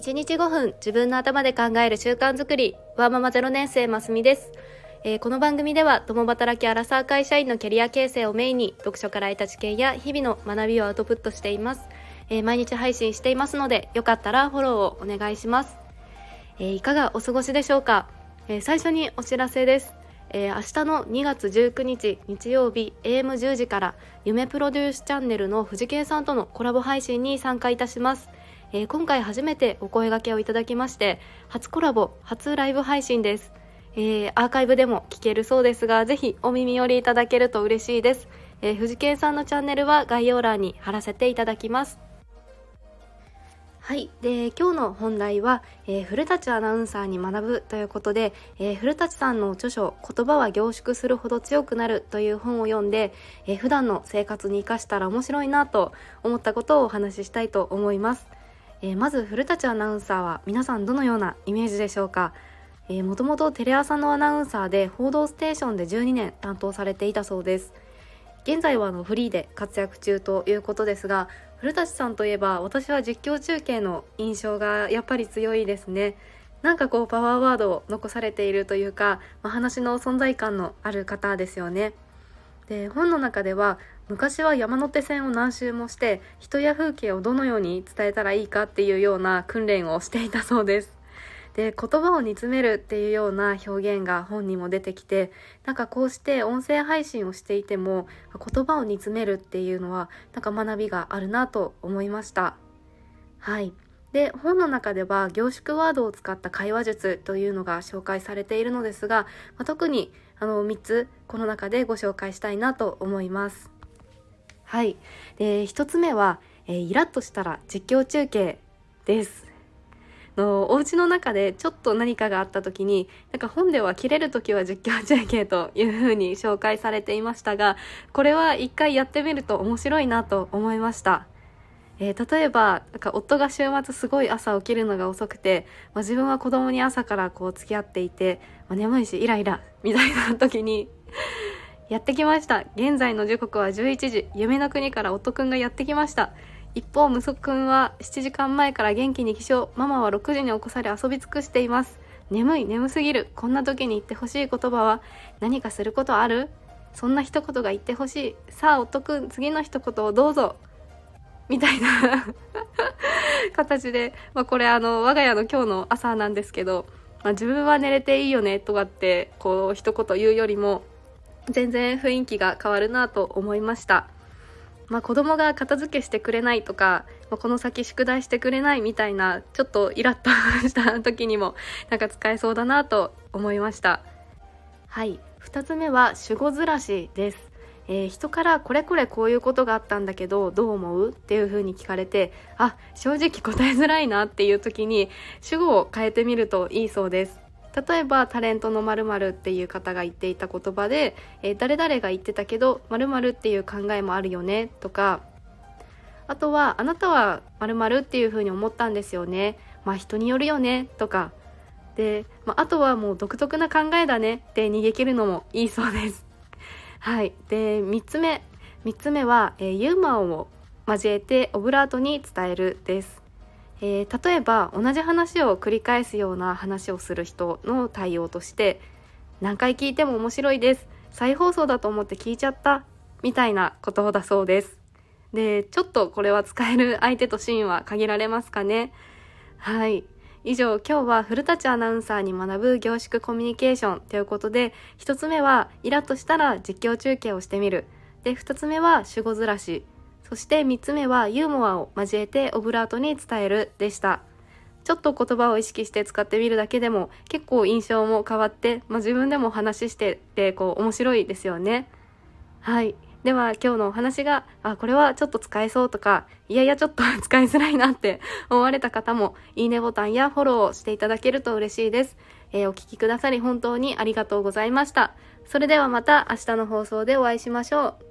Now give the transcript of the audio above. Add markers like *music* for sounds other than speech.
1日5分自分の頭で考える習慣づくり。ワーママ0年生ますみです、えー、この番組では共働きアラサー会社員のキャリア形成をメインに読書から得た知見や日々の学びをアウトプットしています、えー、毎日配信していますのでよかったらフォローをお願いします、えー、いかがお過ごしでしょうか、え最初にお知らせです。えー、明日の2月19日日曜日 AM10 時から夢プロデュースチャンネルの藤圭さんとのコラボ配信に参加いたします。えー、今回初めてお声掛けをいただきまして初コラボ初ライブ配信です、えー、アーカイブでも聞けるそうですがぜひお耳寄りいただけると嬉しいです、えー、藤圭さんのチャンネルは概要欄に貼らせていただきますはい。で、今日の本題は、えー、古舘アナウンサーに学ぶということで、えー、古舘さんの著書、言葉は凝縮するほど強くなるという本を読んで、えー、普段の生活に活かしたら面白いなと思ったことをお話ししたいと思います。えー、まず古舘アナウンサーは皆さんどのようなイメージでしょうか？もともとテレ朝のアナウンサーで「報道ステーション」で12年担当されていたそうです。現在はあのフリーで活躍中ということですが古舘さんといえば私は実況中継の印象がやっぱり強いですね。なんかこうパワーワードを残されているというか、まあ、話の存在感のある方ですよね。で本の中では昔は山手線を何周もして人や風景をどのように伝えたらいいかっていうような訓練をしていたそうです。*laughs* で言葉を煮詰めるっていうような表現が本にも出てきてなんかこうして音声配信をしていても言葉を煮詰めるっていうのはなんか学びがあるなと思いました。はい。で本の中では凝縮ワードを使った会話術というのが紹介されているのですが、まあ、特にあの3つこの中でご紹介したいなと思います。はい。で、1つ目は、えー、イラッとしたら実況中継です。のお家の中でちょっと何かがあった時になんか本では切れる時は実況中継というふうに紹介されていましたがこれは一回やってみると面白いなと思いましたえー、例えばなんか夫が週末すごい朝起きるのが遅くて、まあ、自分は子供に朝からこう付き合っていて、まあ、眠いしイライラ *laughs* みたいな時にやってきました。現在の時刻は11時。夢の国から夫くんがやってきました。一方息子くんは7時間前から元気に起床。ママは6時に起こされ遊び尽くしています。眠い眠すぎる。こんな時に言ってほしい言葉は何かすることある？そんな一言が言ってほしい。さあ夫くん次の一言をどうぞ。みたいな。*laughs* 形で、まあ、これあの我が家の今日の朝なんですけど、まあ、自分は寝れていいよねとかってこう一言言うよりも全然雰囲気が変わるなと思いました。まあ、子供が片付けしてくれないとか、まあ、この先宿題してくれないみたいなちょっとイラッとした時にもなんか使えそうだなと思いました。はい。2つ目は主語ずらしです。えー、人からこれこれこういうことがあったんだけどどう思う？っていう風に聞かれてあ正直答えづらいなっていう時に主語を変えてみるといいそうです。例えばタレントの〇〇っていう方が言っていた言葉で、えー、誰々が言ってたけど〇〇っていう考えもあるよねとかあとはあなたは〇〇っていう風に思ったんですよね。まあ人によるよねとか。で、まあ、あとはもう独特な考えだねって逃げ切るのもいいそうです。はい。で3つ目3つ目は、えー、ユーモアを交えてオブラートに伝えるです、えー、例えば同じ話を繰り返すような話をする人の対応として何回聞いても面白いです。再放送だと思って聞いちゃった。みたいなことだそうです。でちょっとこれは使える相手とシーンは限られますかね。はい。以上今日は古舘アナウンサーに学ぶ凝縮コミュニケーションということで1つ目はイラッとしたら実況中継をしてみる。で2つ目は主語ずらし。そして3つ目はユーモアを交えてオブラートに伝える。でした。ちょっと言葉を意識して使ってみるだけでも結構印象も変わって、まあ、自分でも話しててこう面白いですよね。はい。では今日のお話が、あ、これはちょっと使えそうとか、いやいやちょっと *laughs* 使いづらいなって *laughs* 思われた方も、いいねボタンやフォローをしていただけると嬉しいです。えー、お聴きくださり本当にありがとうございました。それではまた明日の放送でお会いしましょう。